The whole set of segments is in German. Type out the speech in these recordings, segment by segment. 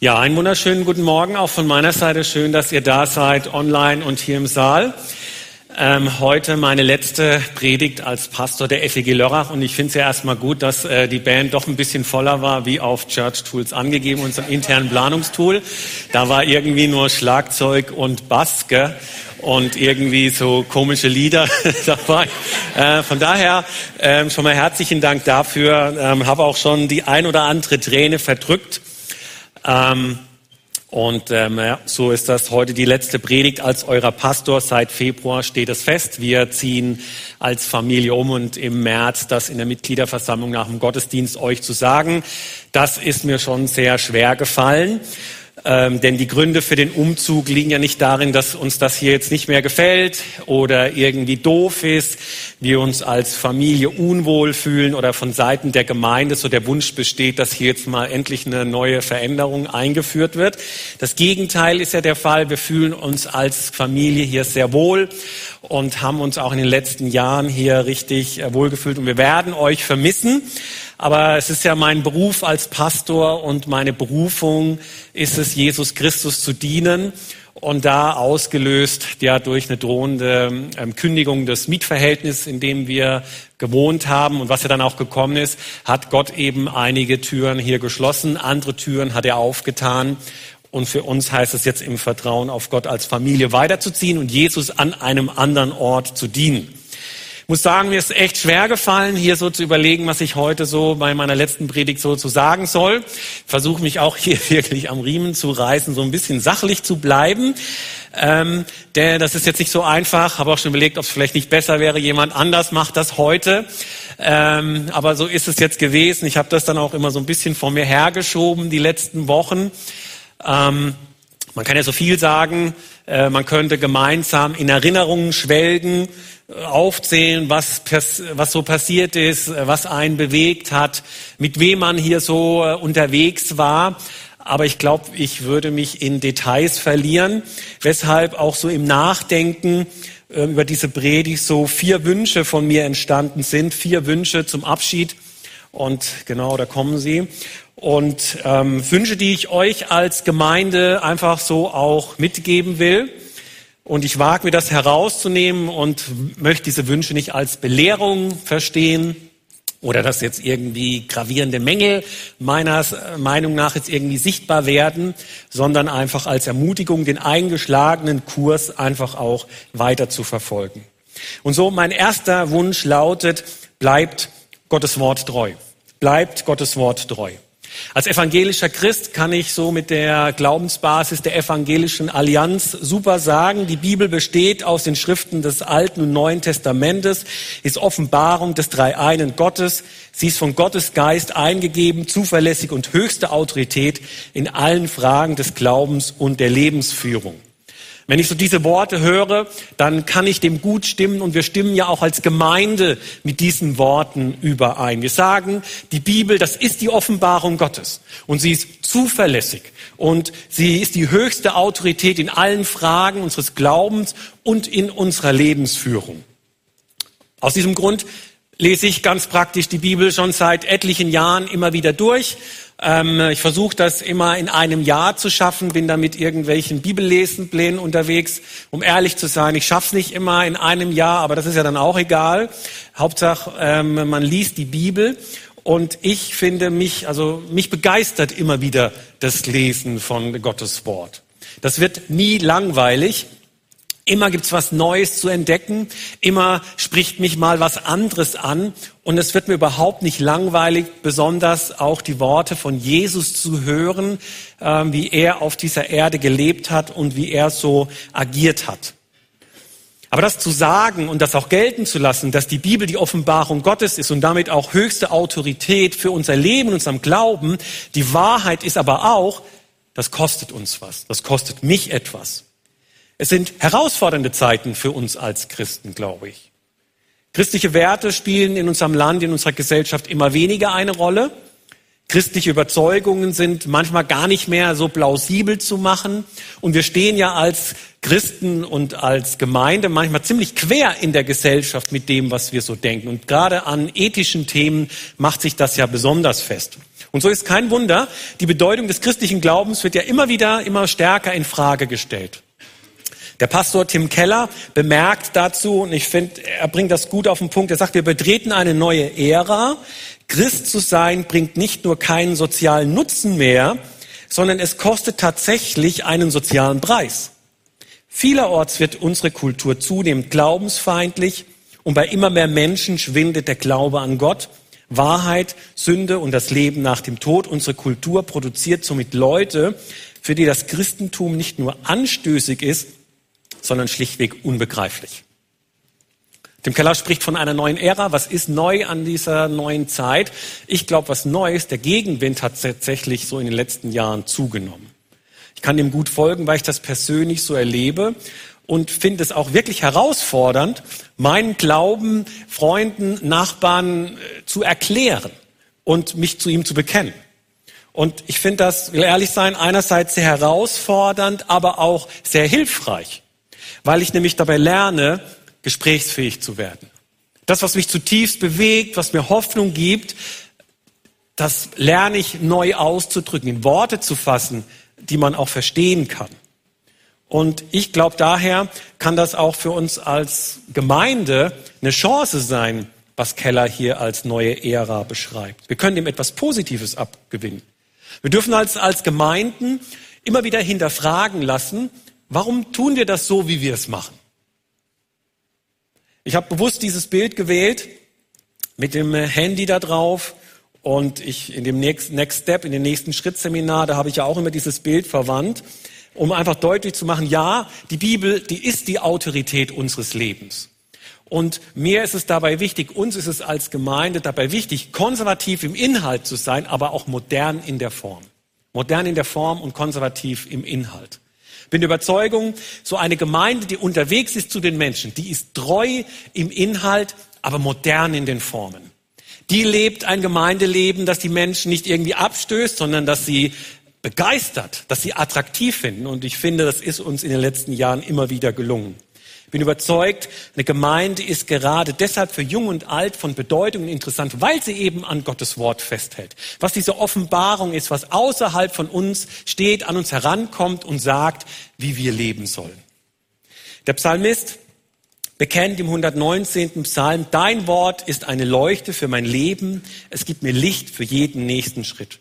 Ja, einen wunderschönen guten Morgen auch von meiner Seite. Schön, dass ihr da seid, online und hier im Saal. Ähm, heute meine letzte Predigt als Pastor der FEG Lörrach und ich finde es ja erstmal gut, dass äh, die Band doch ein bisschen voller war, wie auf Church Tools angegeben, unserem internen Planungstool. Da war irgendwie nur Schlagzeug und Bass gell? und irgendwie so komische Lieder dabei. Äh, von daher äh, schon mal herzlichen Dank dafür. Ähm, Habe auch schon die ein oder andere Träne verdrückt. Ähm, und ähm, ja, so ist das heute die letzte Predigt als eurer Pastor. Seit Februar steht es fest. Wir ziehen als Familie um und im März das in der Mitgliederversammlung nach dem Gottesdienst euch zu sagen. Das ist mir schon sehr schwer gefallen. Ähm, denn die Gründe für den Umzug liegen ja nicht darin, dass uns das hier jetzt nicht mehr gefällt oder irgendwie doof ist, wir uns als Familie unwohl fühlen oder von Seiten der Gemeinde so der Wunsch besteht, dass hier jetzt mal endlich eine neue Veränderung eingeführt wird. Das Gegenteil ist ja der Fall. Wir fühlen uns als Familie hier sehr wohl und haben uns auch in den letzten Jahren hier richtig äh, wohlgefühlt und wir werden euch vermissen. Aber es ist ja mein Beruf als Pastor und meine Berufung ist es, Jesus Christus zu dienen. Und da ausgelöst ja durch eine drohende ähm, Kündigung des Mietverhältnisses, in dem wir gewohnt haben und was ja dann auch gekommen ist, hat Gott eben einige Türen hier geschlossen, andere Türen hat er aufgetan. Und für uns heißt es jetzt im Vertrauen auf Gott als Familie weiterzuziehen und Jesus an einem anderen Ort zu dienen muss sagen, mir ist echt schwer gefallen, hier so zu überlegen, was ich heute so bei meiner letzten Predigt so zu sagen soll. Versuche mich auch hier wirklich am Riemen zu reißen, so ein bisschen sachlich zu bleiben. Ähm, denn das ist jetzt nicht so einfach. Habe auch schon überlegt, ob es vielleicht nicht besser wäre, jemand anders macht das heute. Ähm, aber so ist es jetzt gewesen. Ich habe das dann auch immer so ein bisschen vor mir hergeschoben die letzten Wochen. Ähm, man kann ja so viel sagen. Äh, man könnte gemeinsam in Erinnerungen schwelgen aufzählen, was, was so passiert ist, was einen bewegt hat, mit wem man hier so äh, unterwegs war. Aber ich glaube, ich würde mich in Details verlieren, weshalb auch so im Nachdenken äh, über diese Predigt so vier Wünsche von mir entstanden sind, vier Wünsche zum Abschied. Und genau, da kommen sie. Und ähm, Wünsche, die ich euch als Gemeinde einfach so auch mitgeben will. Und ich wage mir das herauszunehmen und möchte diese Wünsche nicht als Belehrung verstehen oder dass jetzt irgendwie gravierende Mängel meiner Meinung nach jetzt irgendwie sichtbar werden, sondern einfach als Ermutigung, den eingeschlagenen Kurs einfach auch weiter zu verfolgen. Und so mein erster Wunsch lautet, bleibt Gottes Wort treu. Bleibt Gottes Wort treu. Als evangelischer Christ kann ich so mit der Glaubensbasis der evangelischen Allianz super sagen, die Bibel besteht aus den Schriften des Alten und Neuen Testamentes, ist Offenbarung des Dreieinen Gottes. Sie ist von Gottes Geist eingegeben, zuverlässig und höchste Autorität in allen Fragen des Glaubens und der Lebensführung. Wenn ich so diese Worte höre, dann kann ich dem gut stimmen und wir stimmen ja auch als Gemeinde mit diesen Worten überein. Wir sagen, die Bibel, das ist die Offenbarung Gottes und sie ist zuverlässig und sie ist die höchste Autorität in allen Fragen unseres Glaubens und in unserer Lebensführung. Aus diesem Grund lese ich ganz praktisch die Bibel schon seit etlichen Jahren immer wieder durch ähm, ich versuche das immer in einem Jahr zu schaffen, bin da mit irgendwelchen Bibellesenplänen unterwegs. Um ehrlich zu sein, ich schaff's nicht immer in einem Jahr, aber das ist ja dann auch egal. Hauptsache, ähm, man liest die Bibel. Und ich finde mich, also mich begeistert immer wieder das Lesen von Gottes Wort. Das wird nie langweilig. Immer gibt's was Neues zu entdecken. Immer spricht mich mal was anderes an. Und es wird mir überhaupt nicht langweilig, besonders auch die Worte von Jesus zu hören, äh, wie er auf dieser Erde gelebt hat und wie er so agiert hat. Aber das zu sagen und das auch gelten zu lassen, dass die Bibel die Offenbarung Gottes ist und damit auch höchste Autorität für unser Leben, unserem Glauben, die Wahrheit ist aber auch, das kostet uns was. Das kostet mich etwas. Es sind herausfordernde Zeiten für uns als Christen, glaube ich. Christliche Werte spielen in unserem Land, in unserer Gesellschaft immer weniger eine Rolle. Christliche Überzeugungen sind manchmal gar nicht mehr so plausibel zu machen. Und wir stehen ja als Christen und als Gemeinde manchmal ziemlich quer in der Gesellschaft mit dem, was wir so denken. Und gerade an ethischen Themen macht sich das ja besonders fest. Und so ist kein Wunder, die Bedeutung des christlichen Glaubens wird ja immer wieder, immer stärker in Frage gestellt. Der Pastor Tim Keller bemerkt dazu, und ich finde, er bringt das gut auf den Punkt, er sagt, wir betreten eine neue Ära. Christ zu sein bringt nicht nur keinen sozialen Nutzen mehr, sondern es kostet tatsächlich einen sozialen Preis. Vielerorts wird unsere Kultur zunehmend glaubensfeindlich und bei immer mehr Menschen schwindet der Glaube an Gott. Wahrheit, Sünde und das Leben nach dem Tod. Unsere Kultur produziert somit Leute, für die das Christentum nicht nur anstößig ist, sondern schlichtweg unbegreiflich. Tim Keller spricht von einer neuen Ära. Was ist neu an dieser neuen Zeit? Ich glaube, was neu ist, der Gegenwind hat tatsächlich so in den letzten Jahren zugenommen. Ich kann dem gut folgen, weil ich das persönlich so erlebe und finde es auch wirklich herausfordernd, meinen Glauben Freunden, Nachbarn äh, zu erklären und mich zu ihm zu bekennen. Und ich finde das, will ehrlich sein, einerseits sehr herausfordernd, aber auch sehr hilfreich weil ich nämlich dabei lerne, gesprächsfähig zu werden. Das, was mich zutiefst bewegt, was mir Hoffnung gibt, das lerne ich neu auszudrücken, in Worte zu fassen, die man auch verstehen kann. Und ich glaube, daher kann das auch für uns als Gemeinde eine Chance sein, was Keller hier als neue Ära beschreibt. Wir können dem etwas Positives abgewinnen. Wir dürfen als, als Gemeinden immer wieder hinterfragen lassen, Warum tun wir das so, wie wir es machen? Ich habe bewusst dieses Bild gewählt mit dem Handy da drauf und ich in dem Next, Next Step, in dem nächsten Schrittseminar, da habe ich ja auch immer dieses Bild verwandt, um einfach deutlich zu machen, ja, die Bibel, die ist die Autorität unseres Lebens. Und mir ist es dabei wichtig, uns ist es als Gemeinde dabei wichtig, konservativ im Inhalt zu sein, aber auch modern in der Form. Modern in der Form und konservativ im Inhalt. Bin der Überzeugung, so eine Gemeinde, die unterwegs ist zu den Menschen, die ist treu im Inhalt, aber modern in den Formen. Die lebt ein Gemeindeleben, das die Menschen nicht irgendwie abstößt, sondern dass sie begeistert, dass sie attraktiv finden. Und ich finde, das ist uns in den letzten Jahren immer wieder gelungen. Ich bin überzeugt, eine Gemeinde ist gerade deshalb für Jung und Alt von Bedeutung und interessant, weil sie eben an Gottes Wort festhält. Was diese Offenbarung ist, was außerhalb von uns steht, an uns herankommt und sagt, wie wir leben sollen. Der Psalmist bekennt im 119. Psalm, dein Wort ist eine Leuchte für mein Leben, es gibt mir Licht für jeden nächsten Schritt.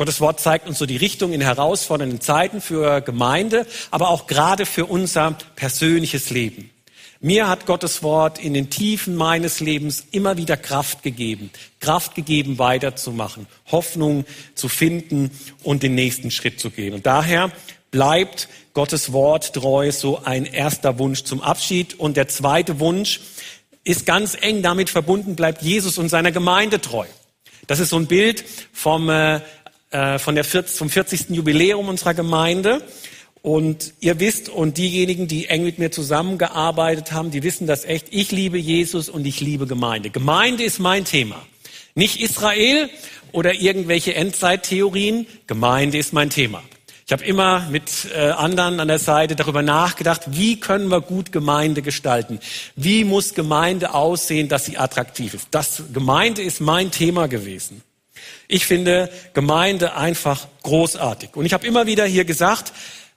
Gottes Wort zeigt uns so die Richtung in herausfordernden Zeiten für Gemeinde, aber auch gerade für unser persönliches Leben. Mir hat Gottes Wort in den Tiefen meines Lebens immer wieder Kraft gegeben, Kraft gegeben, weiterzumachen, Hoffnung zu finden und den nächsten Schritt zu gehen. Und daher bleibt Gottes Wort treu so ein erster Wunsch zum Abschied. Und der zweite Wunsch ist ganz eng damit verbunden, bleibt Jesus und seiner Gemeinde treu. Das ist so ein Bild vom äh, äh, von der 40, vom 40. Jubiläum unserer Gemeinde. Und ihr wisst, und diejenigen, die eng mit mir zusammengearbeitet haben, die wissen das echt. Ich liebe Jesus und ich liebe Gemeinde. Gemeinde ist mein Thema. Nicht Israel oder irgendwelche Endzeittheorien. Gemeinde ist mein Thema. Ich habe immer mit äh, anderen an der Seite darüber nachgedacht, wie können wir gut Gemeinde gestalten? Wie muss Gemeinde aussehen, dass sie attraktiv ist? Das Gemeinde ist mein Thema gewesen. Ich finde Gemeinde einfach großartig. Und ich habe immer wieder hier gesagt,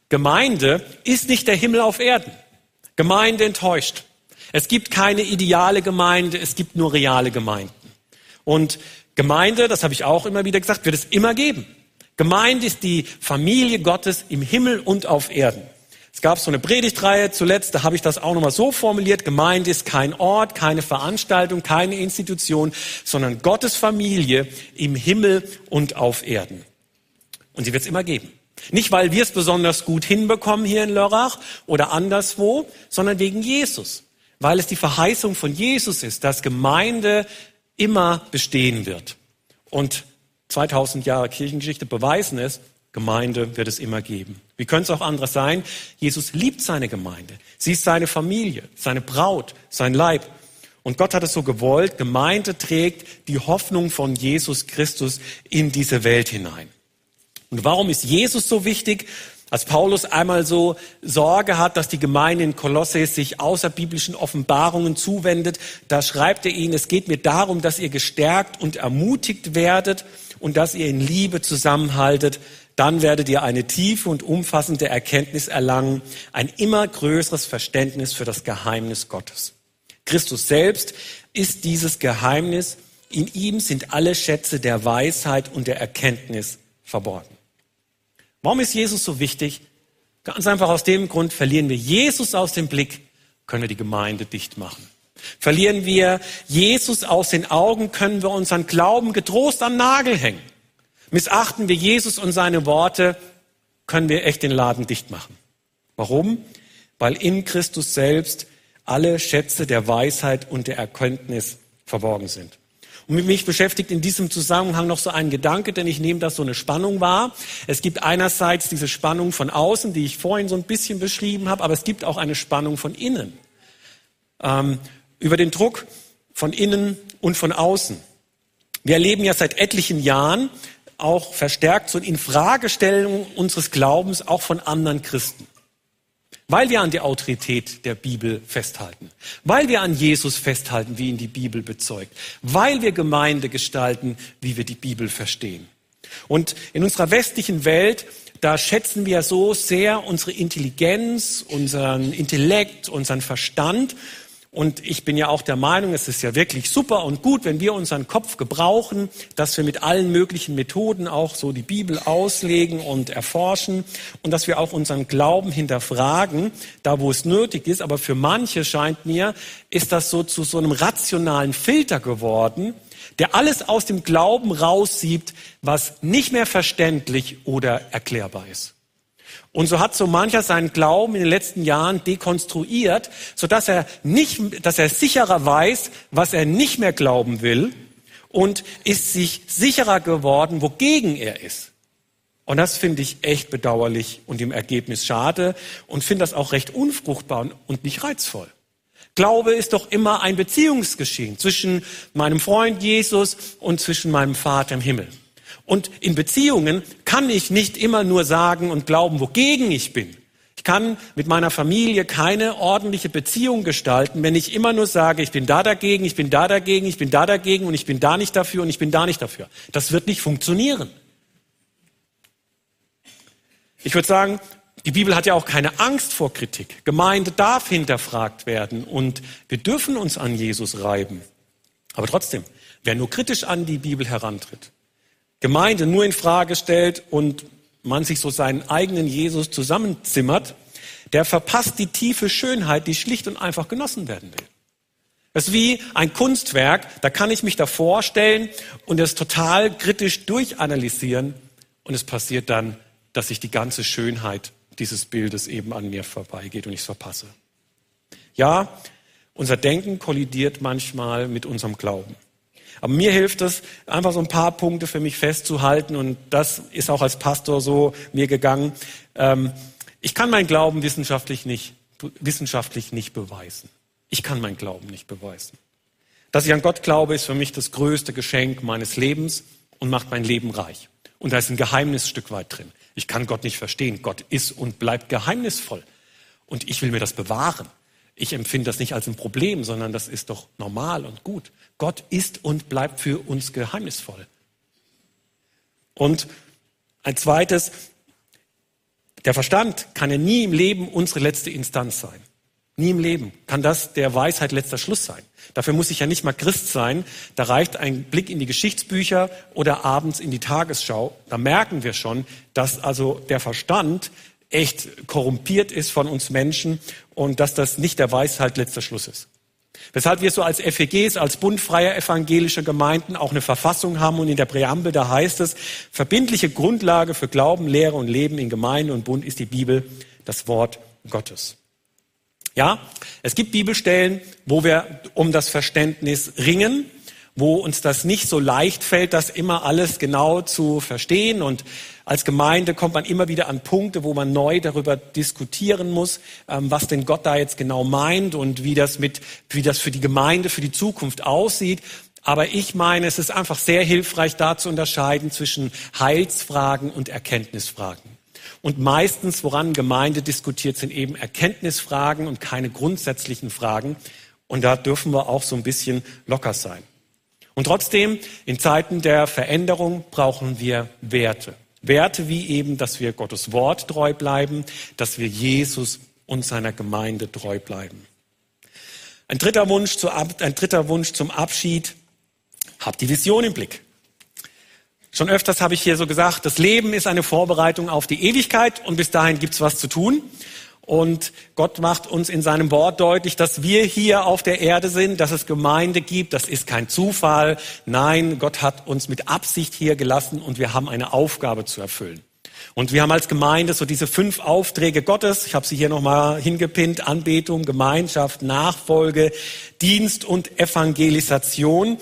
Gemeinde ist nicht der Himmel auf Erden. Gemeinde enttäuscht. Es gibt keine ideale Gemeinde, es gibt nur reale Gemeinden. Und Gemeinde, das habe ich auch immer wieder gesagt, wird es immer geben. Gemeinde ist die Familie Gottes im Himmel und auf Erden. Es gab so eine Predigtreihe zuletzt, da habe ich das auch nochmal so formuliert. Gemeinde ist kein Ort, keine Veranstaltung, keine Institution, sondern Gottes Familie im Himmel und auf Erden. Und sie wird es immer geben. Nicht, weil wir es besonders gut hinbekommen hier in Lörrach oder anderswo, sondern wegen Jesus. Weil es die Verheißung von Jesus ist, dass Gemeinde immer bestehen wird. Und 2000 Jahre Kirchengeschichte beweisen es, Gemeinde wird es immer geben. Wie könnte es auch anders sein? Jesus liebt seine Gemeinde. Sie ist seine Familie, seine Braut, sein Leib. Und Gott hat es so gewollt. Gemeinde trägt die Hoffnung von Jesus Christus in diese Welt hinein. Und warum ist Jesus so wichtig? Als Paulus einmal so Sorge hat, dass die Gemeinde in Kolosse sich außerbiblischen Offenbarungen zuwendet, da schreibt er ihnen, es geht mir darum, dass ihr gestärkt und ermutigt werdet und dass ihr in Liebe zusammenhaltet, dann werdet ihr eine tiefe und umfassende Erkenntnis erlangen, ein immer größeres Verständnis für das Geheimnis Gottes. Christus selbst ist dieses Geheimnis. In ihm sind alle Schätze der Weisheit und der Erkenntnis verborgen. Warum ist Jesus so wichtig? Ganz einfach aus dem Grund, verlieren wir Jesus aus dem Blick, können wir die Gemeinde dicht machen. Verlieren wir Jesus aus den Augen, können wir unseren Glauben getrost am Nagel hängen. Missachten wir Jesus und seine Worte, können wir echt den Laden dicht machen. Warum? Weil in Christus selbst alle Schätze der Weisheit und der Erkenntnis verborgen sind. Und mich beschäftigt in diesem Zusammenhang noch so ein Gedanke, denn ich nehme das so eine Spannung wahr. Es gibt einerseits diese Spannung von außen, die ich vorhin so ein bisschen beschrieben habe, aber es gibt auch eine Spannung von innen. Ähm, über den Druck von innen und von außen. Wir erleben ja seit etlichen Jahren auch verstärkt so eine Infragestellung unseres Glaubens auch von anderen Christen. Weil wir an die Autorität der Bibel festhalten, weil wir an Jesus festhalten, wie ihn die Bibel bezeugt, weil wir Gemeinde gestalten, wie wir die Bibel verstehen. Und in unserer westlichen Welt, da schätzen wir so sehr unsere Intelligenz, unseren Intellekt, unseren Verstand und ich bin ja auch der Meinung, es ist ja wirklich super und gut, wenn wir unseren Kopf gebrauchen, dass wir mit allen möglichen Methoden auch so die Bibel auslegen und erforschen und dass wir auch unseren Glauben hinterfragen, da wo es nötig ist. Aber für manche scheint mir, ist das so zu so einem rationalen Filter geworden, der alles aus dem Glauben raussiebt, was nicht mehr verständlich oder erklärbar ist. Und so hat so mancher seinen Glauben in den letzten Jahren dekonstruiert, so dass er nicht, dass er sicherer weiß, was er nicht mehr glauben will und ist sich sicherer geworden, wogegen er ist. Und das finde ich echt bedauerlich und im Ergebnis schade und finde das auch recht unfruchtbar und nicht reizvoll. Glaube ist doch immer ein Beziehungsgeschehen zwischen meinem Freund Jesus und zwischen meinem Vater im Himmel. Und in Beziehungen kann ich nicht immer nur sagen und glauben, wogegen ich bin. Ich kann mit meiner Familie keine ordentliche Beziehung gestalten, wenn ich immer nur sage, ich bin da dagegen, ich bin da dagegen, ich bin da dagegen und ich bin da nicht dafür und ich bin da nicht dafür. Das wird nicht funktionieren. Ich würde sagen, die Bibel hat ja auch keine Angst vor Kritik. Gemeinde darf hinterfragt werden und wir dürfen uns an Jesus reiben. Aber trotzdem, wer nur kritisch an die Bibel herantritt, Gemeinde nur in Frage stellt und man sich so seinen eigenen Jesus zusammenzimmert, der verpasst die tiefe Schönheit, die schlicht und einfach genossen werden will. Es ist wie ein Kunstwerk, da kann ich mich davor stellen und es total kritisch durchanalysieren und es passiert dann, dass sich die ganze Schönheit dieses Bildes eben an mir vorbeigeht und ich es verpasse. Ja, unser Denken kollidiert manchmal mit unserem Glauben. Aber mir hilft es, einfach so ein paar Punkte für mich festzuhalten und das ist auch als Pastor so mir gegangen. Ähm, ich kann meinen Glauben wissenschaftlich nicht, wissenschaftlich nicht beweisen. Ich kann meinen Glauben nicht beweisen. Dass ich an Gott glaube, ist für mich das größte Geschenk meines Lebens und macht mein Leben reich. Und da ist ein Geheimnisstück weit drin. Ich kann Gott nicht verstehen. Gott ist und bleibt geheimnisvoll. Und ich will mir das bewahren. Ich empfinde das nicht als ein Problem, sondern das ist doch normal und gut. Gott ist und bleibt für uns geheimnisvoll. Und ein zweites, der Verstand kann ja nie im Leben unsere letzte Instanz sein. Nie im Leben kann das der Weisheit letzter Schluss sein. Dafür muss ich ja nicht mal Christ sein. Da reicht ein Blick in die Geschichtsbücher oder abends in die Tagesschau. Da merken wir schon, dass also der Verstand echt korrumpiert ist von uns Menschen und dass das nicht der Weisheit letzter Schluss ist. Weshalb wir so als FEGs, als Bund freier evangelischer Gemeinden auch eine Verfassung haben und in der Präambel, da heißt es, verbindliche Grundlage für Glauben, Lehre und Leben in Gemeinde und Bund ist die Bibel, das Wort Gottes. Ja, es gibt Bibelstellen, wo wir um das Verständnis ringen, wo uns das nicht so leicht fällt, das immer alles genau zu verstehen. Und als Gemeinde kommt man immer wieder an Punkte, wo man neu darüber diskutieren muss, ähm, was denn Gott da jetzt genau meint und wie das mit, wie das für die Gemeinde, für die Zukunft aussieht. Aber ich meine, es ist einfach sehr hilfreich, da zu unterscheiden zwischen Heilsfragen und Erkenntnisfragen. Und meistens, woran Gemeinde diskutiert, sind eben Erkenntnisfragen und keine grundsätzlichen Fragen. Und da dürfen wir auch so ein bisschen locker sein. Und trotzdem, in Zeiten der Veränderung brauchen wir Werte. Werte wie eben, dass wir Gottes Wort treu bleiben, dass wir Jesus und seiner Gemeinde treu bleiben. Ein dritter Wunsch, zu, ein dritter Wunsch zum Abschied. Habt die Vision im Blick. Schon öfters habe ich hier so gesagt, das Leben ist eine Vorbereitung auf die Ewigkeit und bis dahin gibt's was zu tun. Und Gott macht uns in seinem Wort deutlich, dass wir hier auf der Erde sind, dass es Gemeinde gibt. Das ist kein Zufall. Nein, Gott hat uns mit Absicht hier gelassen und wir haben eine Aufgabe zu erfüllen. Und wir haben als Gemeinde so diese fünf Aufträge Gottes. Ich habe sie hier nochmal hingepinnt. Anbetung, Gemeinschaft, Nachfolge, Dienst und Evangelisation.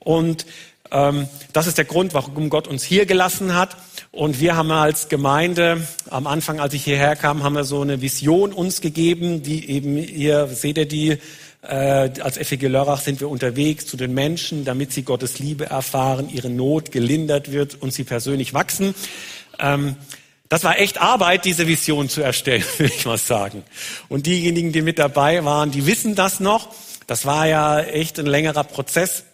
Und ähm, das ist der Grund, warum Gott uns hier gelassen hat. Und wir haben als Gemeinde, am Anfang, als ich hierher kam, haben wir so eine Vision uns gegeben, die eben, ihr seht ihr die, äh, als FEG Lörrach sind wir unterwegs zu den Menschen, damit sie Gottes Liebe erfahren, ihre Not gelindert wird und sie persönlich wachsen. Ähm, das war echt Arbeit, diese Vision zu erstellen, will ich mal sagen. Und diejenigen, die mit dabei waren, die wissen das noch. Das war ja echt ein längerer Prozess.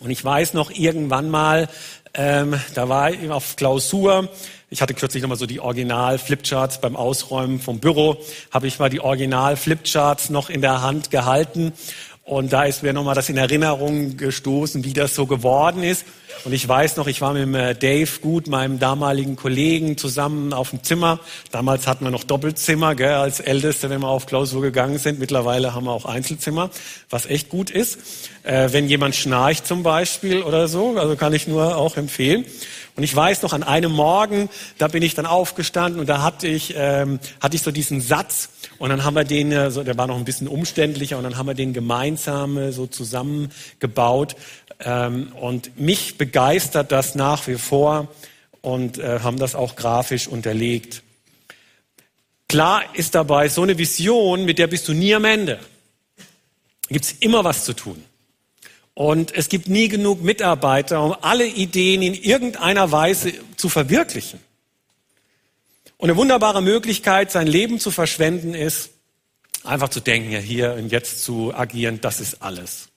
Und ich weiß noch irgendwann mal, ähm, da war ich auf Klausur. Ich hatte kürzlich nochmal so die Original-Flipcharts beim Ausräumen vom Büro. Habe ich mal die Original-Flipcharts noch in der Hand gehalten. Und da ist mir nochmal das in Erinnerung gestoßen, wie das so geworden ist. Und ich weiß noch, ich war mit äh, Dave Gut, meinem damaligen Kollegen, zusammen auf dem Zimmer. Damals hatten wir noch Doppelzimmer, gell, als Älteste, wenn wir auf Klausur gegangen sind. Mittlerweile haben wir auch Einzelzimmer, was echt gut ist. Äh, wenn jemand schnarcht zum Beispiel oder so, also kann ich nur auch empfehlen. Und ich weiß noch, an einem Morgen, da bin ich dann aufgestanden und da hatte ich, ähm, hatte ich so diesen Satz und dann haben wir den, äh, so, der war noch ein bisschen umständlicher und dann haben wir den gemeinsam äh, so zusammengebaut. Ähm, und mich begeistert das nach wie vor und äh, haben das auch grafisch unterlegt. Klar ist dabei, so eine Vision, mit der bist du nie am Ende. Da gibt's immer was zu tun. Und es gibt nie genug Mitarbeiter, um alle Ideen in irgendeiner Weise zu verwirklichen. Und eine wunderbare Möglichkeit, sein Leben zu verschwenden, ist, einfach zu denken, ja, hier und jetzt zu agieren, das ist alles.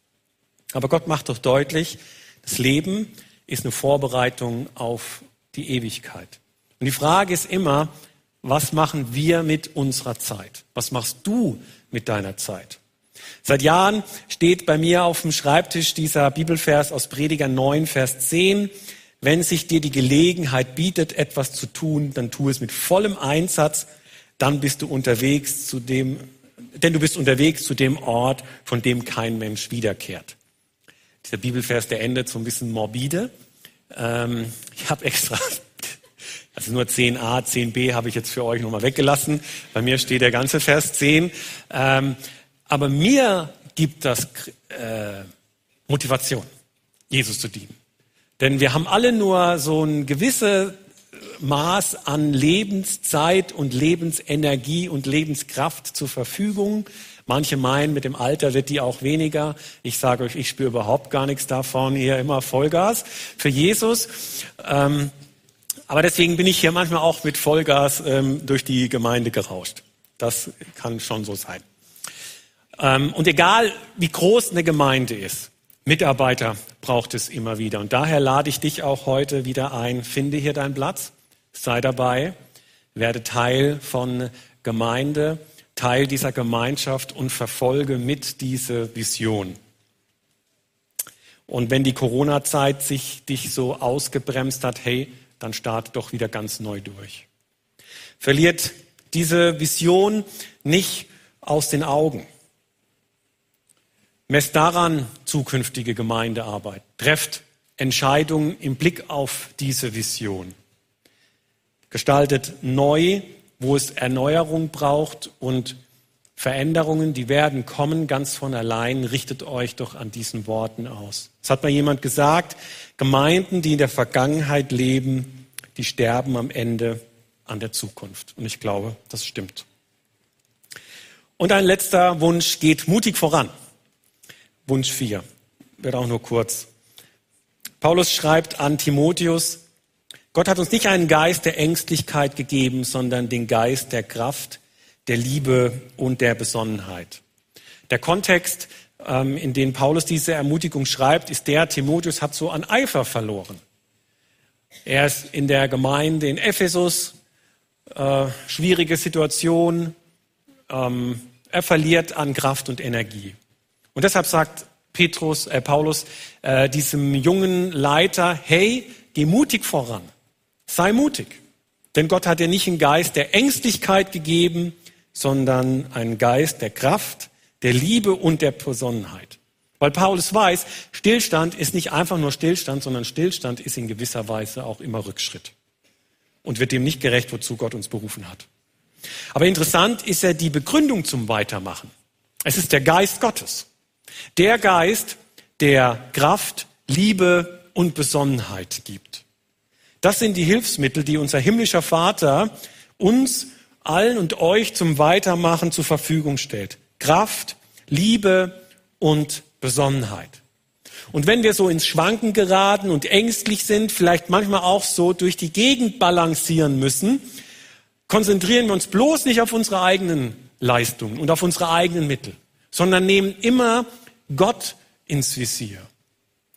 Aber Gott macht doch deutlich, das Leben ist eine Vorbereitung auf die Ewigkeit. Und die Frage ist immer, was machen wir mit unserer Zeit? Was machst du mit deiner Zeit? Seit Jahren steht bei mir auf dem Schreibtisch dieser Bibelvers aus Prediger 9, Vers 10. Wenn sich dir die Gelegenheit bietet, etwas zu tun, dann tu es mit vollem Einsatz, dann bist du unterwegs zu dem, denn du bist unterwegs zu dem Ort, von dem kein Mensch wiederkehrt. Dieser Bibelvers, der endet so ein bisschen morbide. Ähm, ich habe extra, also nur 10a, 10b habe ich jetzt für euch nochmal weggelassen. Bei mir steht der ganze Vers 10. Ähm, aber mir gibt das äh, Motivation, Jesus zu dienen. Denn wir haben alle nur so ein gewisses Maß an Lebenszeit und Lebensenergie und Lebenskraft zur Verfügung. Manche meinen, mit dem Alter wird die auch weniger. Ich sage euch, ich spüre überhaupt gar nichts davon. Hier immer Vollgas für Jesus. Ähm, aber deswegen bin ich hier manchmal auch mit Vollgas ähm, durch die Gemeinde gerauscht. Das kann schon so sein. Ähm, und egal, wie groß eine Gemeinde ist, Mitarbeiter braucht es immer wieder. Und daher lade ich dich auch heute wieder ein, finde hier deinen Platz, sei dabei, werde Teil von Gemeinde, Teil dieser Gemeinschaft und verfolge mit diese Vision. Und wenn die Corona-Zeit sich dich so ausgebremst hat, hey, dann starte doch wieder ganz neu durch. Verliert diese Vision nicht aus den Augen. Messt daran zukünftige Gemeindearbeit. Trefft Entscheidungen im Blick auf diese Vision. Gestaltet neu, wo es Erneuerung braucht und Veränderungen, die werden kommen ganz von allein. Richtet euch doch an diesen Worten aus. Es hat mal jemand gesagt, Gemeinden, die in der Vergangenheit leben, die sterben am Ende an der Zukunft. Und ich glaube, das stimmt. Und ein letzter Wunsch, geht mutig voran. Wunsch 4. Wird auch nur kurz. Paulus schreibt an Timotheus, Gott hat uns nicht einen Geist der Ängstlichkeit gegeben, sondern den Geist der Kraft, der Liebe und der Besonnenheit. Der Kontext ähm, in denen Paulus diese Ermutigung schreibt, ist der, Timotheus hat so an Eifer verloren. Er ist in der Gemeinde in Ephesus, äh, schwierige Situation, ähm, er verliert an Kraft und Energie. Und deshalb sagt Petrus, äh, Paulus äh, diesem jungen Leiter, hey, geh mutig voran, sei mutig. Denn Gott hat dir nicht einen Geist der Ängstlichkeit gegeben, sondern einen Geist der Kraft, der Liebe und der Besonnenheit. Weil Paulus weiß, Stillstand ist nicht einfach nur Stillstand, sondern Stillstand ist in gewisser Weise auch immer Rückschritt und wird dem nicht gerecht, wozu Gott uns berufen hat. Aber interessant ist ja die Begründung zum Weitermachen. Es ist der Geist Gottes. Der Geist, der Kraft, Liebe und Besonnenheit gibt. Das sind die Hilfsmittel, die unser himmlischer Vater uns allen und euch zum Weitermachen zur Verfügung stellt. Kraft, Liebe und Besonnenheit. Und wenn wir so ins Schwanken geraten und ängstlich sind, vielleicht manchmal auch so durch die Gegend balancieren müssen, konzentrieren wir uns bloß nicht auf unsere eigenen Leistungen und auf unsere eigenen Mittel, sondern nehmen immer Gott ins Visier.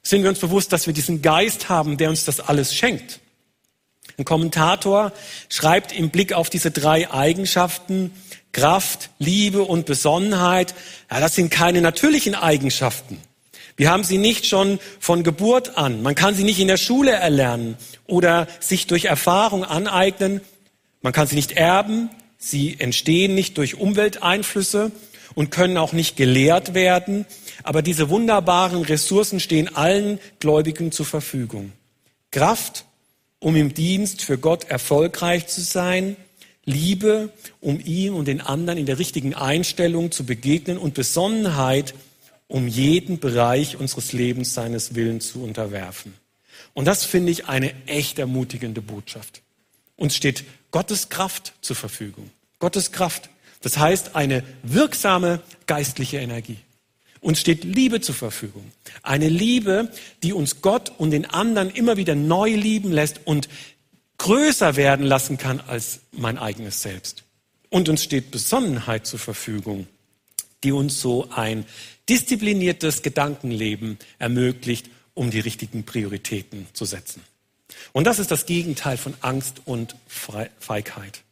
Sind wir uns bewusst, dass wir diesen Geist haben, der uns das alles schenkt. Ein Kommentator schreibt im Blick auf diese drei Eigenschaften, Kraft, Liebe und Besonnenheit, ja, das sind keine natürlichen Eigenschaften. Wir haben sie nicht schon von Geburt an. Man kann sie nicht in der Schule erlernen oder sich durch Erfahrung aneignen. Man kann sie nicht erben. Sie entstehen nicht durch Umwelteinflüsse und können auch nicht gelehrt werden. Aber diese wunderbaren Ressourcen stehen allen Gläubigen zur Verfügung. Kraft, um im Dienst für Gott erfolgreich zu sein. Liebe, um ihm und den anderen in der richtigen Einstellung zu begegnen und Besonnenheit, um jeden Bereich unseres Lebens seines Willens zu unterwerfen. Und das finde ich eine echt ermutigende Botschaft. Uns steht Gottes Kraft zur Verfügung. Gottes Kraft. Das heißt eine wirksame geistliche Energie. Uns steht Liebe zur Verfügung. Eine Liebe, die uns Gott und den anderen immer wieder neu lieben lässt und größer werden lassen kann als mein eigenes Selbst. Und uns steht Besonnenheit zur Verfügung, die uns so ein diszipliniertes Gedankenleben ermöglicht, um die richtigen Prioritäten zu setzen. Und das ist das Gegenteil von Angst und Feigheit.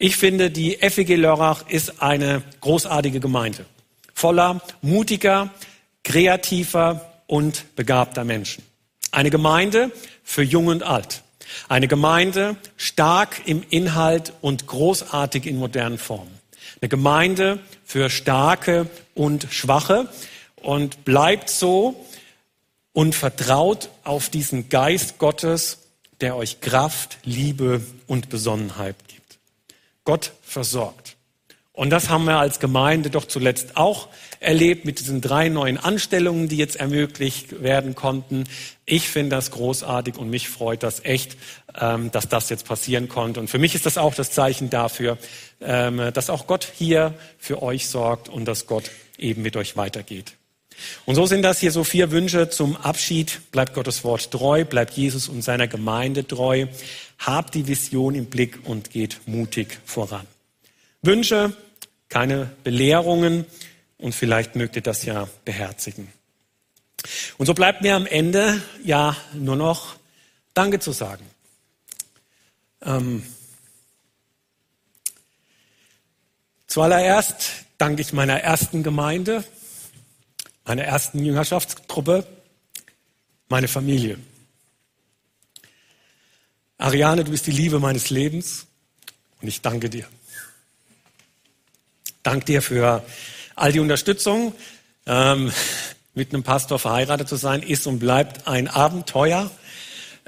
Ich finde, die FEG Lörrach ist eine großartige Gemeinde, voller mutiger, kreativer und begabter Menschen. Eine Gemeinde für Jung und Alt. Eine Gemeinde stark im Inhalt und großartig in modernen Formen. Eine Gemeinde für Starke und Schwache und bleibt so und vertraut auf diesen Geist Gottes, der euch Kraft, Liebe und Besonnenheit gibt. Gott versorgt. Und das haben wir als Gemeinde doch zuletzt auch erlebt mit diesen drei neuen Anstellungen, die jetzt ermöglicht werden konnten. Ich finde das großartig und mich freut das echt, ähm, dass das jetzt passieren konnte. Und für mich ist das auch das Zeichen dafür, ähm, dass auch Gott hier für euch sorgt und dass Gott eben mit euch weitergeht. Und so sind das hier so vier Wünsche zum Abschied. Bleibt Gottes Wort treu, bleibt Jesus und seiner Gemeinde treu, habt die Vision im Blick und geht mutig voran. Wünsche, keine Belehrungen und vielleicht mögt ihr das ja beherzigen. Und so bleibt mir am Ende ja nur noch Danke zu sagen. Ähm, zuallererst danke ich meiner ersten Gemeinde, meiner ersten Jüngerschaftsgruppe, meine Familie. Ariane, du bist die Liebe meines Lebens und ich danke dir. Danke dir für all die Unterstützung. Ähm, mit einem Pastor verheiratet zu sein, ist und bleibt ein Abenteuer.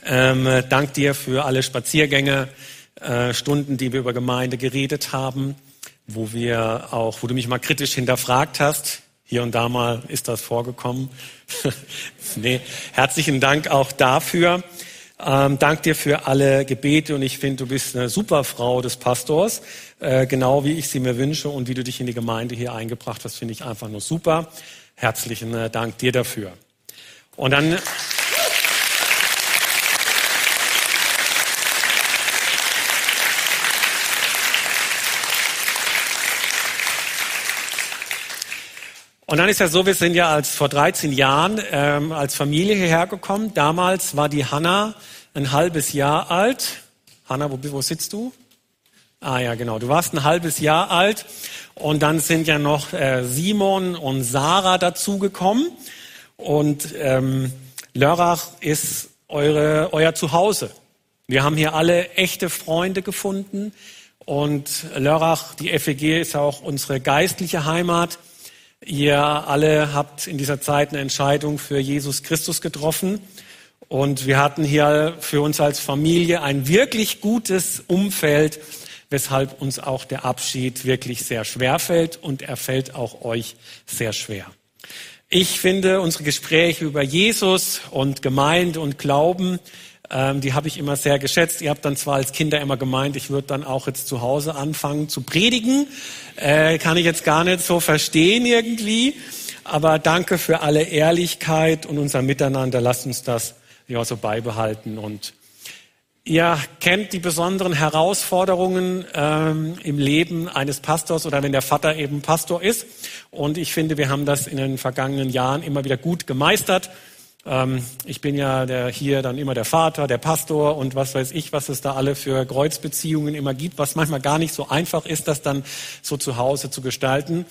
Ähm, dank dir für alle Spaziergänge, äh, Stunden, die wir über Gemeinde geredet haben, wo wir auch, wo du mich mal kritisch hinterfragt hast. Hier und da mal ist das vorgekommen. nee, herzlichen Dank auch dafür. Ähm, dank dir für alle Gebete und ich finde, du bist eine super Frau des Pastors, äh, genau wie ich sie mir wünsche und wie du dich in die Gemeinde hier eingebracht hast, finde ich einfach nur super. Herzlichen äh, Dank dir dafür. Und dann Und dann ist ja so, wir sind ja als vor 13 Jahren ähm, als Familie hierher gekommen. Damals war die Hanna ein halbes Jahr alt. Hanna, wo, wo sitzt du? Ah ja, genau. Du warst ein halbes Jahr alt und dann sind ja noch äh, Simon und Sarah dazugekommen und ähm, Lörrach ist eure, euer Zuhause. Wir haben hier alle echte Freunde gefunden und Lörrach, die FEG ist auch unsere geistliche Heimat. Ihr alle habt in dieser Zeit eine Entscheidung für Jesus Christus getroffen. Und wir hatten hier für uns als Familie ein wirklich gutes Umfeld, weshalb uns auch der Abschied wirklich sehr schwer fällt und er fällt auch euch sehr schwer. Ich finde unsere Gespräche über Jesus und Gemeinde und Glauben, ähm, die habe ich immer sehr geschätzt. Ihr habt dann zwar als Kinder immer gemeint, ich würde dann auch jetzt zu Hause anfangen zu predigen. Äh, kann ich jetzt gar nicht so verstehen irgendwie. Aber danke für alle Ehrlichkeit und unser Miteinander. Lasst uns das ja so beibehalten und Ihr kennt die besonderen Herausforderungen ähm, im Leben eines Pastors oder wenn der Vater eben Pastor ist. Und ich finde, wir haben das in den vergangenen Jahren immer wieder gut gemeistert. Ähm, ich bin ja der, hier dann immer der Vater, der Pastor und was weiß ich, was es da alle für Kreuzbeziehungen immer gibt, was manchmal gar nicht so einfach ist, das dann so zu Hause zu gestalten.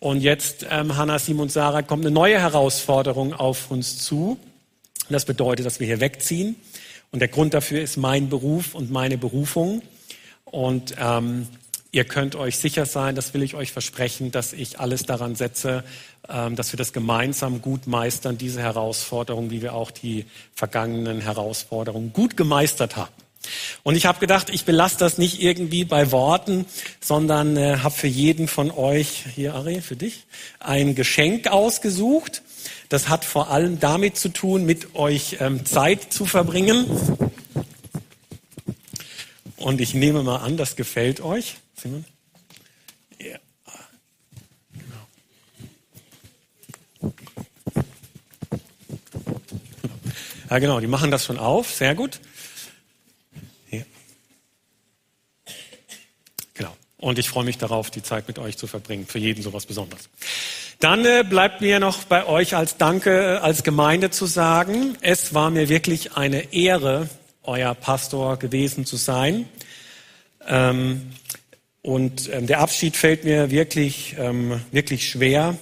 Und jetzt, ähm, Hannah, Simon, Sarah, kommt eine neue Herausforderung auf uns zu. Das bedeutet, dass wir hier wegziehen. Und der Grund dafür ist mein Beruf und meine Berufung. Und ähm, ihr könnt euch sicher sein, das will ich euch versprechen, dass ich alles daran setze, ähm, dass wir das gemeinsam gut meistern, diese Herausforderung, wie wir auch die vergangenen Herausforderungen gut gemeistert haben. Und ich habe gedacht, ich belasse das nicht irgendwie bei Worten, sondern äh, habe für jeden von euch, hier Ari, für dich, ein Geschenk ausgesucht. Das hat vor allem damit zu tun, mit euch ähm, Zeit zu verbringen. Und ich nehme mal an, das gefällt euch. Simon? Ja. Genau. Ja, genau, die machen das schon auf. Sehr gut. Ja. Genau. Und ich freue mich darauf, die Zeit mit euch zu verbringen. Für jeden sowas Besonderes. Dann äh, bleibt mir noch bei euch als Danke äh, als Gemeinde zu sagen, es war mir wirklich eine Ehre, euer Pastor gewesen zu sein. Ähm, und ähm, der Abschied fällt mir wirklich, ähm, wirklich schwer.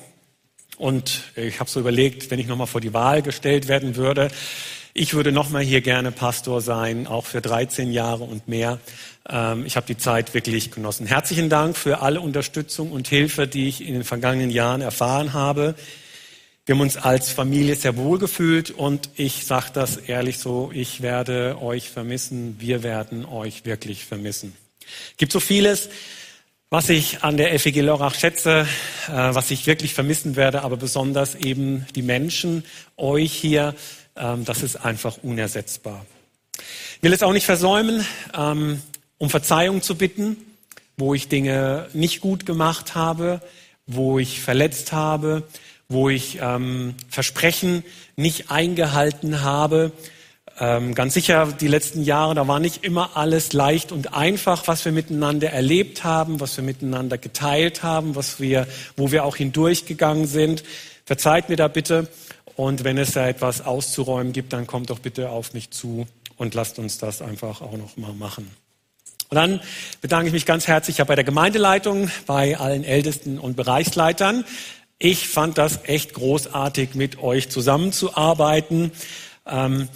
Und ich habe so überlegt, wenn ich nochmal vor die Wahl gestellt werden würde, ich würde nochmal hier gerne Pastor sein, auch für 13 Jahre und mehr. Ähm, ich habe die Zeit wirklich genossen. Herzlichen Dank für alle Unterstützung und Hilfe, die ich in den vergangenen Jahren erfahren habe. Wir haben uns als Familie sehr wohl gefühlt und ich sage das ehrlich so, ich werde euch vermissen, wir werden euch wirklich vermissen. Es gibt so vieles, was ich an der FEG Lörrach schätze, äh, was ich wirklich vermissen werde, aber besonders eben die Menschen, euch hier, ähm, das ist einfach unersetzbar. Ich will es auch nicht versäumen, ähm, um Verzeihung zu bitten, wo ich Dinge nicht gut gemacht habe, wo ich verletzt habe, wo ich ähm, Versprechen nicht eingehalten habe. Ähm, ganz sicher, die letzten Jahre, da war nicht immer alles leicht und einfach, was wir miteinander erlebt haben, was wir miteinander geteilt haben, was wir, wo wir auch hindurchgegangen sind. Verzeiht mir da bitte. Und wenn es da etwas auszuräumen gibt, dann kommt doch bitte auf mich zu und lasst uns das einfach auch noch mal machen. Und dann bedanke ich mich ganz herzlich bei der Gemeindeleitung, bei allen Ältesten und Bereichsleitern. Ich fand das echt großartig, mit euch zusammenzuarbeiten. Ähm,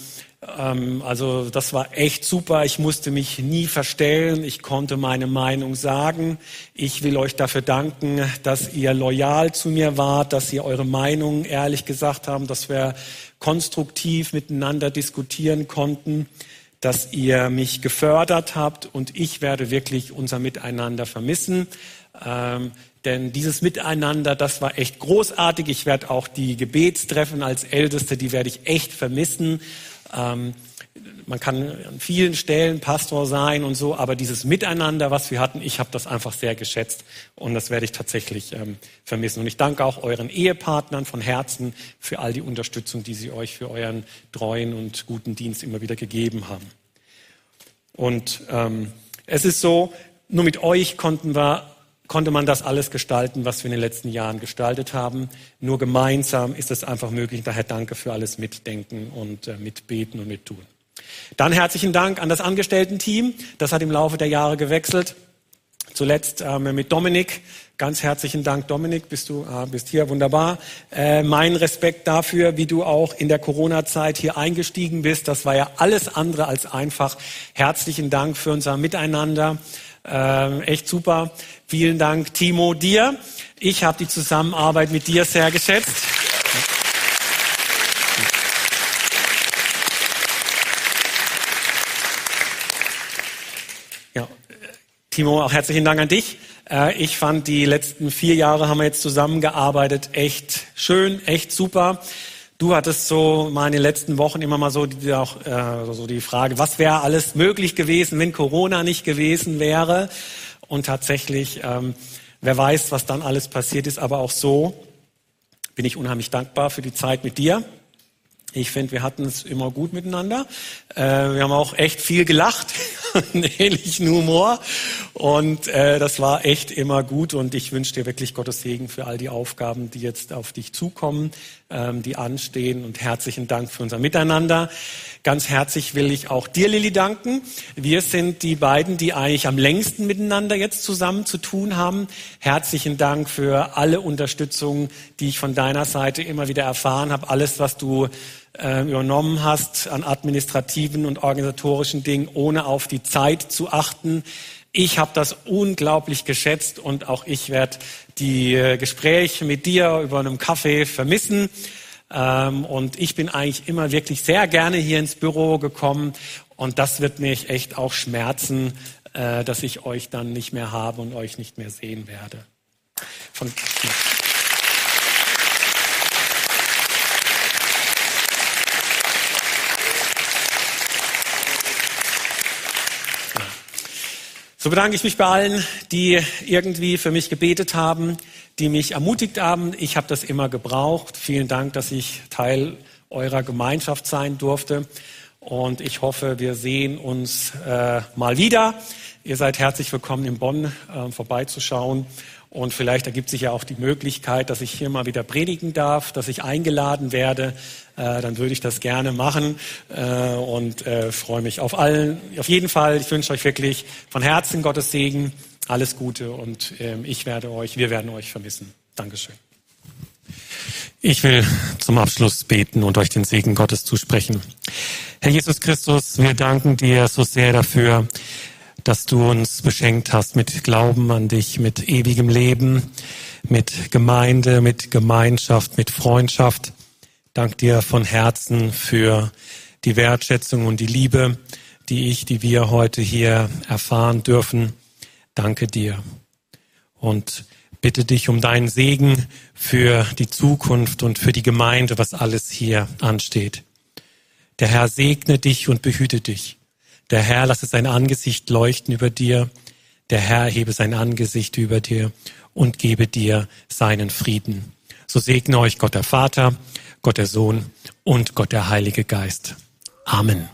ähm, also das war echt super. Ich musste mich nie verstellen. Ich konnte meine Meinung sagen. Ich will euch dafür danken, dass ihr loyal zu mir wart, dass ihr eure Meinung ehrlich gesagt haben, dass wir konstruktiv miteinander diskutieren konnten dass ihr mich gefördert habt und ich werde wirklich unser Miteinander vermissen. Ähm, denn dieses Miteinander, das war echt großartig. Ich werde auch die Gebetstreffen als Älteste, die werde ich echt vermissen. Ähm, man kann an vielen Stellen Pastor sein und so, aber dieses Miteinander, was wir hatten, ich habe das einfach sehr geschätzt und das werde ich tatsächlich ähm, vermissen. Und ich danke auch euren Ehepartnern von Herzen für all die Unterstützung, die sie euch für euren treuen und guten Dienst immer wieder gegeben haben. Und ähm, es ist so, nur mit euch konnten wir konnte man das alles gestalten, was wir in den letzten Jahren gestaltet haben. Nur gemeinsam ist es einfach möglich. Daher danke für alles Mitdenken und äh, Mitbeten und Mittun. Dann herzlichen Dank an das Angestellten-Team. Das hat im Laufe der Jahre gewechselt. Zuletzt ähm, mit Dominik. Ganz herzlichen Dank, Dominik. Bist du ah, bist hier wunderbar. Äh, mein Respekt dafür, wie du auch in der Corona-Zeit hier eingestiegen bist. Das war ja alles andere als einfach. Herzlichen Dank für unser Miteinander. Ähm, echt super. Vielen Dank, Timo, dir. Ich habe die Zusammenarbeit mit dir sehr geschätzt. Ja, Timo, auch herzlichen Dank an dich. Äh, ich fand die letzten vier Jahre haben wir jetzt zusammengearbeitet echt schön, echt super. Du hattest so mal in den letzten Wochen immer mal so die, auch, äh, so die Frage, was wäre alles möglich gewesen, wenn Corona nicht gewesen wäre? Und tatsächlich, ähm, wer weiß, was dann alles passiert ist, aber auch so bin ich unheimlich dankbar für die Zeit mit dir. Ich finde, wir hatten es immer gut miteinander. Äh, wir haben auch echt viel gelacht, einen ähnlichen Humor. Und äh, das war echt immer gut. Und ich wünsche dir wirklich Gottes Segen für all die Aufgaben, die jetzt auf dich zukommen, ähm, die anstehen. Und herzlichen Dank für unser Miteinander. Ganz herzlich will ich auch dir, Lilly, danken. Wir sind die beiden, die eigentlich am längsten miteinander jetzt zusammen zu tun haben. Herzlichen Dank für alle Unterstützung, die ich von deiner Seite immer wieder erfahren habe. Alles, was du äh, übernommen hast an administrativen und organisatorischen Dingen, ohne auf die Zeit zu achten. Ich habe das unglaublich geschätzt und auch ich werde die äh, Gespräche mit dir über einem Kaffee vermissen. Ähm, und ich bin eigentlich immer wirklich sehr gerne hier ins Büro gekommen und das wird mich echt auch schmerzen, äh, dass ich euch dann nicht mehr habe und euch nicht mehr sehen werde. Von, So bedanke ich mich bei allen, die irgendwie für mich gebetet haben, die mich ermutigt haben. Ich habe das immer gebraucht. Vielen Dank, dass ich Teil eurer Gemeinschaft sein durfte. Und ich hoffe, wir sehen uns äh, mal wieder. Ihr seid herzlich willkommen in Bonn äh, vorbeizuschauen. Und vielleicht ergibt sich ja auch die Möglichkeit, dass ich hier mal wieder predigen darf, dass ich eingeladen werde. Äh, dann würde ich das gerne machen äh, und äh, freue mich auf allen. Auf jeden Fall, ich wünsche euch wirklich von Herzen Gottes Segen, alles Gute und ähm, ich werde euch, wir werden euch vermissen. Dankeschön. Ich will zum Abschluss beten und euch den Segen Gottes zusprechen. Herr Jesus Christus, wir danken dir so sehr dafür, dass du uns beschenkt hast mit Glauben an dich, mit ewigem Leben, mit Gemeinde, mit Gemeinschaft, mit Freundschaft. Dank dir von Herzen für die Wertschätzung und die Liebe, die ich, die wir heute hier erfahren dürfen. Danke dir. Und bitte dich um deinen Segen für die Zukunft und für die Gemeinde, was alles hier ansteht. Der Herr segne dich und behüte dich. Der Herr lasse sein Angesicht leuchten über dir. Der Herr hebe sein Angesicht über dir und gebe dir seinen Frieden. So segne euch Gott der Vater, Gott der Sohn und Gott der Heilige Geist. Amen.